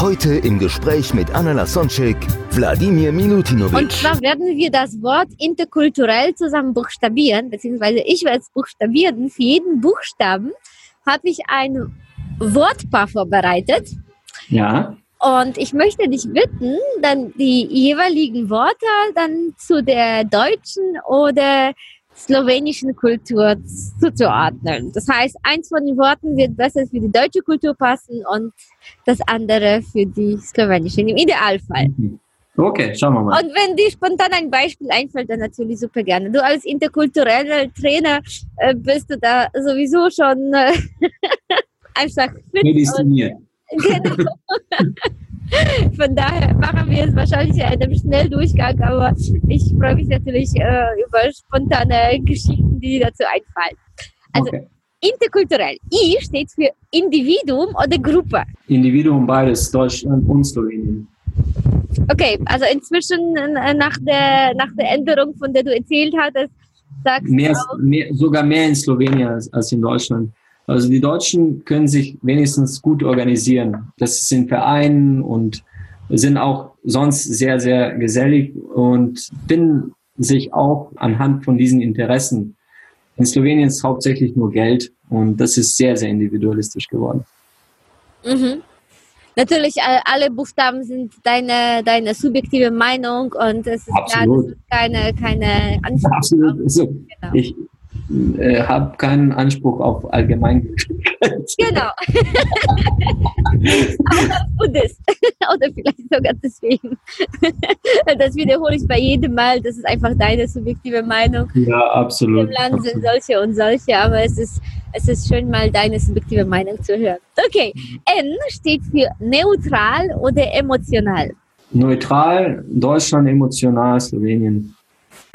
Heute im Gespräch mit Anna Lasonczek, Wladimir Und Milutinovic. zwar werden wir das Wort interkulturell zusammen buchstabieren, beziehungsweise ich werde es buchstabieren. Für jeden Buchstaben habe ich ein Wortpaar vorbereitet. Ja. Und ich möchte dich bitten, dann die jeweiligen Worte dann zu der deutschen oder slowenischen Kultur zuzuordnen. Das heißt, eins von den Worten wird besser für die deutsche Kultur passen und das andere für die slowenische, im Idealfall. Okay, schauen wir mal. Und wenn dir spontan ein Beispiel einfällt, dann natürlich super gerne. Du als interkultureller Trainer äh, bist du da sowieso schon äh, einfach fit. Prädestiniert. genau. Von daher machen wir es wahrscheinlich in einem Schnelldurchgang, aber ich freue mich natürlich äh, über spontane Geschichten, die dazu einfallen. Also Okay. interkulturell. I steht für Individuum oder Gruppe. Individuum beides, Deutschland und Slowenien. Okay, also inzwischen äh, nach der, nach der Änderung, von der du erzählt hattest, sagst Mehr, du auch, mehr, sogar mehr in Slowenien als, als in Deutschland. Also die Deutschen können sich wenigstens gut organisieren. Das sind Vereinen und sind auch sonst sehr, sehr gesellig und finden sich auch anhand von diesen Interessen. In Slowenien ist hauptsächlich nur Geld und das ist sehr, sehr individualistisch geworden. mhm. natürlich äh, alle Buchstaben sind deine, deine subjektive Meinung und es ist klar, Absolut. ist keine, keine Anspruch. Absolut. Also, Genau. ich äh, habe keinen Anspruch auf Allgemeingültigkeit. Genau. Gut ist. Oder vielleicht sogar deswegen. Das wiederhole ich bei jedem Mal. Das ist einfach deine subjektive Meinung. Ja, Im absolut. Land sind absolut. solche und solche, aber es ist, es ist schön, mal deine subjektive Meinung zu hören. Okay, N steht für neutral oder emotional. Neutral, Deutschland emotional, Slowenien.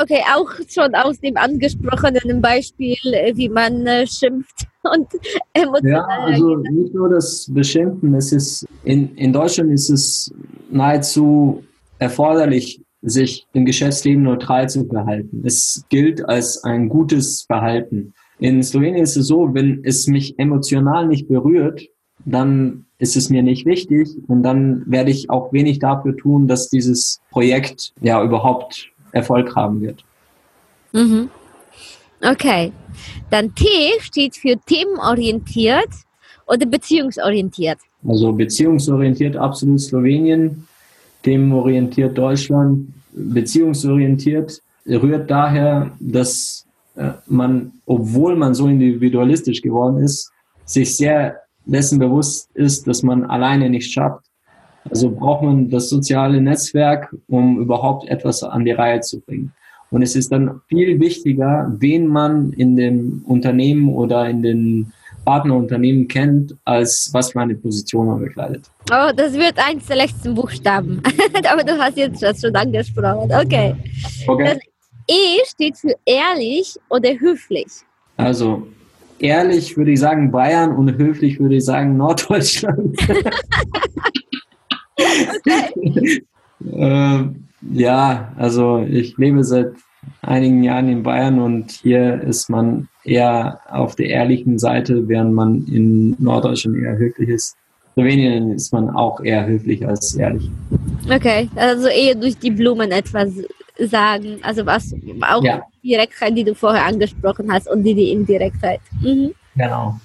Okay, auch schon aus dem angesprochenen Beispiel, äh, wie man äh, schimpft und Ja, emotional. also nicht nur das Beschimpfen, es ist in, in Deutschland ist es nahezu erforderlich, sich im Geschäftsleben neutral zu verhalten. Es gilt als ein gutes Verhalten. In Slowenien ist es so, wenn es mich emotional nicht berührt, dann ist es mir nicht wichtig und dann werde ich auch wenig dafür tun, dass dieses Projekt ja überhaupt Erfolg haben wird. Mhm. Okay, dann T steht für themenorientiert oder beziehungsorientiert. Also beziehungsorientiert absolut Slowenien, themenorientiert Deutschland, beziehungsorientiert rührt daher, dass äh, man, obwohl man so individualistisch geworden ist, sich sehr dessen bewusst ist, dass man alleine nicht schafft. Also braucht man das soziale Netzwerk, um überhaupt etwas an die Reihe zu bringen. Und es ist dann viel wichtiger, wen man in dem Unternehmen oder in den Partnerunternehmen kennt, als was für eine Position man bekleidet. Oh, das wird eins der letzten Buchstaben. Aber du hast jetzt das schon angesprochen. Okay. Okay. E steht für ehrlich oder höflich. Also ehrlich würde ich sagen Bayern und höflich würde ich sagen Norddeutschland. äh, ja, also ich lebe seit einigen Jahren in Bayern und hier ist man eher auf der ehrlichen Seite, während man in Norddeutschland eher höflich ist. In Slowenien ist man auch eher höflich als ehrlich. Okay, also eher durch die Blumen etwas sagen. Also was auch Ja. die Direktheit, die du vorher angesprochen hast und die, die Indirektheit. Mhm. Genau.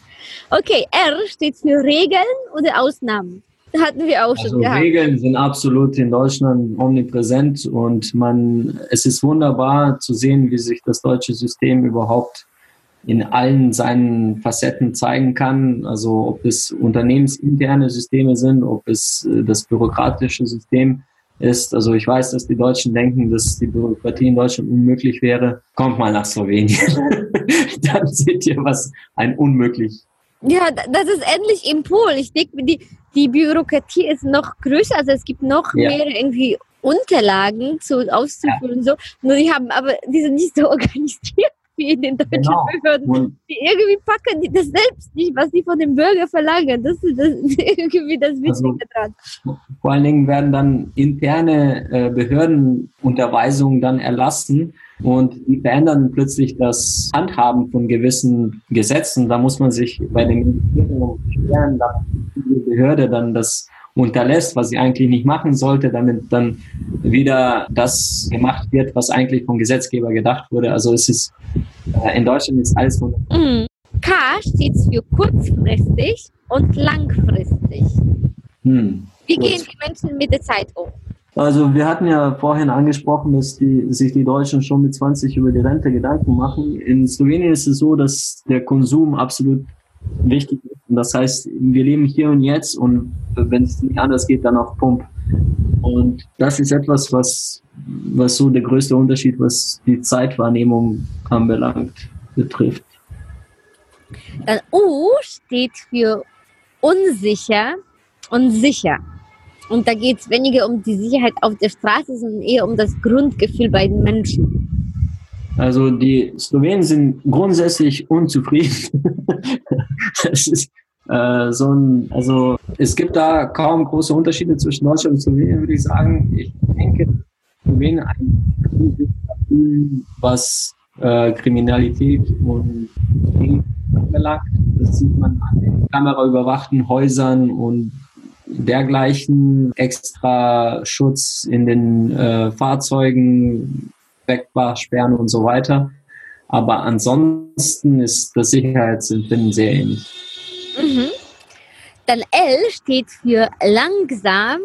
Okay, R steht für Regeln oder Ausnahmen. Hatten wir auch schon Also gehabt. Regeln sind absolut in Deutschland omnipräsent und man, es ist wunderbar zu sehen, wie sich das deutsche System überhaupt in allen seinen Facetten zeigen kann. Also ob es unternehmensinterne Systeme sind, ob es äh, das bürokratische System ist. Also ich weiß, dass die Deutschen denken, dass die Bürokratie in Deutschland unmöglich wäre. Kommt mal nach Slowenien. Dann seht ihr, was ein unmöglich Ja, da- das ist endlich im Pool. Ich denke, die, die Bürokratie ist noch größer. Also es gibt noch Ja. mehr irgendwie Unterlagen zu, auszufüllen. So. Nur die haben, aber die sind nicht so organisiert wie in den deutschen Genau. Behörden. Und Die irgendwie packen die das selbst nicht, was sie von dem Bürger verlangen. Das ist, das irgendwie das Wichtige Also- dran. vor allen Dingen werden dann interne äh, Behördenunterweisungen dann erlassen und die verändern plötzlich das Handhaben von gewissen Gesetzen. Da muss man sich bei Ministerium beschweren, dass die Behörde dann das unterlässt, was sie eigentlich nicht machen sollte, damit dann wieder das gemacht wird, was eigentlich vom Gesetzgeber gedacht wurde. Also es ist äh, in Deutschland ist alles von Mhm. K steht für kurzfristig und langfristig. hm, Wie gehen die Menschen mit der Zeit um? Also wir hatten ja vorhin angesprochen, dass die, sich die Deutschen schon mit 20 über die Rente Gedanken machen. In Slowenien ist es so, dass der Konsum absolut wichtig ist. Und das heißt, wir leben hier und jetzt und wenn es nicht anders geht, dann auf Pump. Und das ist etwas, was, was so der größte Unterschied, was die Zeitwahrnehmung anbelangt, betrifft. Dann U steht für unsicher und sicher. Und da geht es weniger um die Sicherheit auf der Straße, sondern eher um das Grundgefühl bei den Menschen. Also die Slowenen sind grundsätzlich unzufrieden. es ist äh, so ein, also es gibt da kaum große Unterschiede zwischen Deutschland und Slowenien, würde ich sagen. Ich denke, Slowenien ein Gefühl, was äh, Kriminalität und Krieg anbelangt. Das sieht man an den kameraüberwachten Häusern und dergleichen extra Schutz in den äh, Fahrzeugen, Wegbarsperren und so weiter. Aber ansonsten ist das Sicherheitsempfinden sehr ähnlich. Mhm. Dann L steht für langsam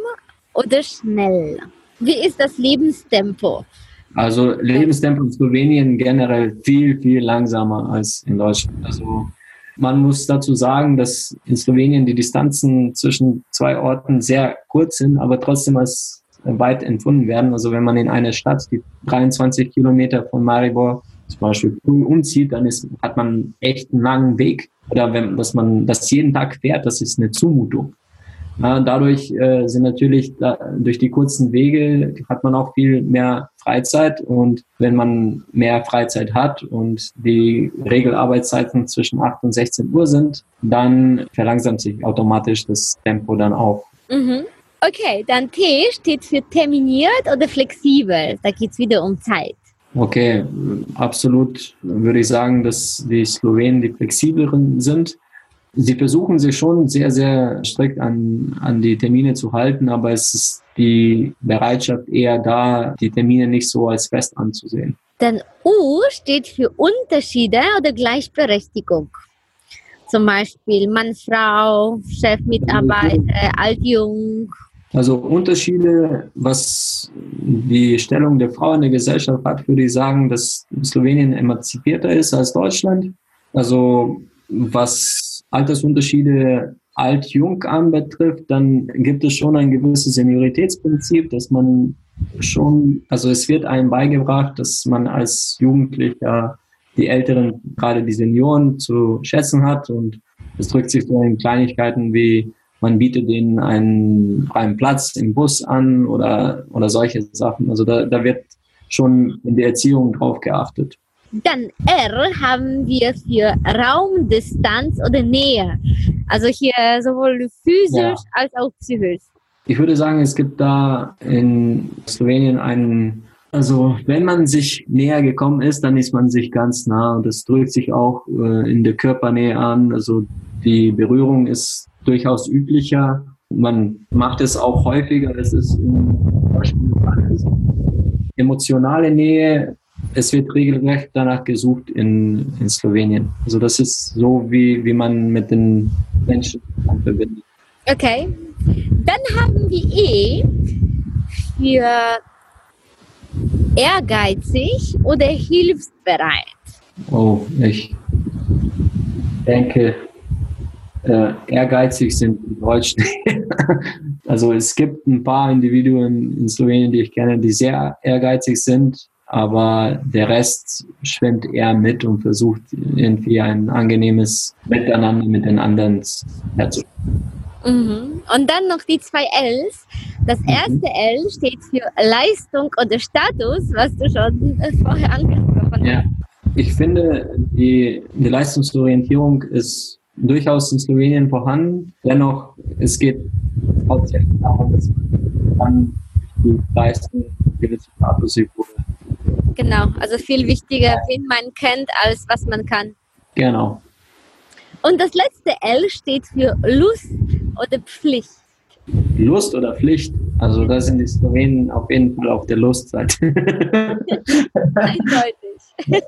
oder schnell. Wie ist das Lebenstempo? Also Lebenstempo in Slowenien generell viel, viel langsamer als in Deutschland. Also man muss dazu sagen, dass in Slowenien die Distanzen zwischen zwei Orten sehr kurz sind, aber trotzdem als weit empfunden werden. Also wenn man in eine Stadt, die 23 Kilometer von Maribor zum Beispiel umzieht, dann ist, hat man echt einen langen Weg. Oder wenn dass man das jeden Tag fährt, das ist eine Zumutung. Ja, dadurch äh, sind natürlich da, durch die kurzen Wege hat man auch viel mehr Freizeit und wenn man mehr Freizeit hat und die Regelarbeitszeiten zwischen 8 und 16 Uhr sind, dann verlangsamt sich automatisch das Tempo dann auch. Mhm. Okay, dann T steht für terminiert oder flexibel. Da geht es wieder um Zeit. Okay, absolut würde ich sagen, dass die Slowenen die flexibleren sind. Sie versuchen sich schon sehr, sehr strikt an, an die Termine zu halten, aber es ist die Bereitschaft eher da, die Termine nicht so als fest anzusehen. Dann U steht für Unterschiede oder Gleichberechtigung. Zum Beispiel Mann, Frau, Chef, Mitarbeiter, alt, jung. Also Unterschiede, was die Stellung der Frau in der Gesellschaft hat, würde ich sagen, dass Slowenien emanzipierter ist als Deutschland. Also was Altersunterschiede alt-jung anbetrifft, dann gibt es schon ein gewisses Senioritätsprinzip, dass man schon, also es wird einem beigebracht, dass man als Jugendlicher die Älteren, gerade die Senioren zu schätzen hat und es drückt sich so in Kleinigkeiten wie man bietet denen einen freien Platz im Bus an oder, oder solche Sachen. Also da, da wird schon in der Erziehung drauf geachtet. Dann R haben wir für Raum, Distanz oder Nähe. Also hier sowohl physisch Ja. als auch psychisch. Ich würde sagen, es gibt da in Slowenien einen, also wenn man sich näher gekommen ist, dann ist man sich ganz nah und das drückt sich auch äh, in der Körpernähe an. Also die Berührung ist durchaus üblicher. Man macht es auch häufiger. Es ist alles. emotionale Nähe. Es wird regelrecht danach gesucht in, in Slowenien. Also das ist so, wie, wie man mit den Menschen verbindet. Okay. Dann haben wir E für ehrgeizig oder hilfsbereit. Oh, ich denke, äh, ehrgeizig sind die Deutschen. also es gibt ein paar Individuen in Slowenien, die ich kenne, die sehr ehrgeizig sind, aber der Rest schwimmt eher mit und versucht irgendwie ein angenehmes Miteinander mit den anderen herzustellen. Mhm. Und dann noch die zwei Ls. Das Mhm. erste L steht für Leistung oder Status, was du schon äh, vorher angesprochen hast. Ja, ich finde, die, die Leistungsorientierung ist durchaus in Slowenien vorhanden. Dennoch, es geht hauptsächlich darum, dass man die Leistung gewisse Status irgendwo Genau, also viel wichtiger, wen man kennt, als was man kann. Genau. Und das letzte L steht für Lust oder Pflicht. Lust oder Pflicht. Also da sind die Slowenen auf jeden Fall auf der Lustseite. Eindeutig.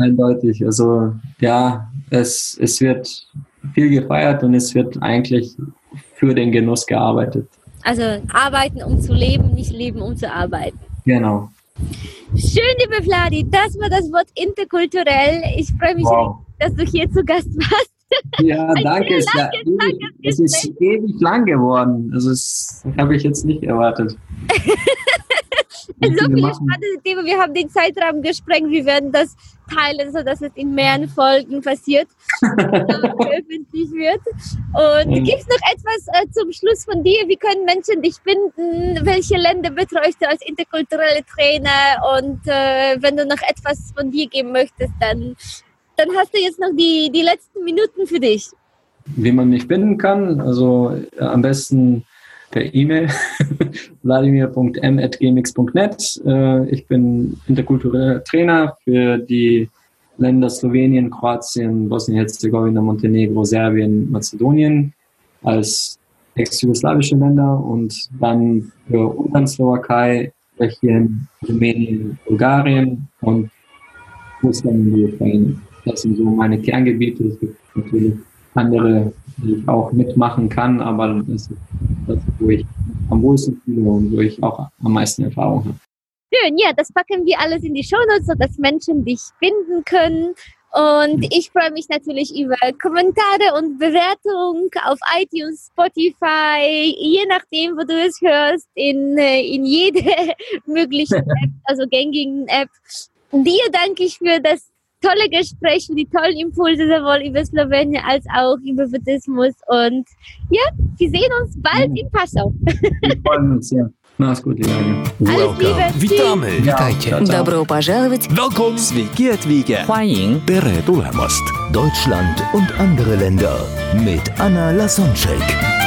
Eindeutig. Also ja, es, es wird viel gefeiert und es wird eigentlich für den Genuss gearbeitet. Also arbeiten, um zu leben, nicht leben, um zu arbeiten. Genau. Schön, liebe Vladi, das war das Wort interkulturell. Ich freue mich, Wow. dass du hier zu Gast warst. Ja, danke. Es, ja, langes, ewig, langes es ist ewig lang geworden. Also das habe ich jetzt nicht erwartet. So viele spannende Themen. Wir haben den Zeitrahmen gesprengt. Wir werden das teilen, sodass es in mehreren Folgen passiert und veröffentlicht wird. Und Mhm. gibt es noch etwas äh, zum Schluss von dir? Wie können Menschen dich finden? Welche Länder betreust du als interkulturelle Trainer? Und äh, wenn du noch etwas von dir geben möchtest, dann, dann hast du jetzt noch die, die letzten Minuten für dich. Wie man mich finden kann, also äh, am besten per E-Mail vladimir.m.gmx.net. Äh, ich bin interkultureller Trainer für die Länder Slowenien, Kroatien, Bosnien-Herzegowina, Montenegro, Serbien, Mazedonien als ex-jugoslawische Länder und dann für Ungarn, Slowakei, Tschechien, Rumänien, Bulgarien und Russland und die Ukraine. Das sind so meine Kerngebiete. Es gibt natürlich andere, die ich auch mitmachen kann, aber das ist das, wo ich am wohlsten fühle und wo ich auch am meisten Erfahrung habe. Schön, ja, das packen wir alles in die Shownotes, sodass Menschen dich finden können. Und ich freue mich natürlich über Kommentare und Bewertungen auf iTunes, Spotify, je nachdem, wo du es hörst, in, äh, in jede mögliche App, also gängigen App. Dir danke ich für das tolle Gespräch, für die tollen Impulse sowohl über Slowenien als auch über Buddhismus. Und ja, wir sehen uns bald in Passau. Wir freuen uns sehr. Mach's gut, lieber. Alles Liebe. Tschüss. Witamy! Witajcie. Добро пожаловать! Welcome! Sveiki atvykę. 欢迎 Tere tulemast! Deutschland und andere Länder mit Anna Lasonczek.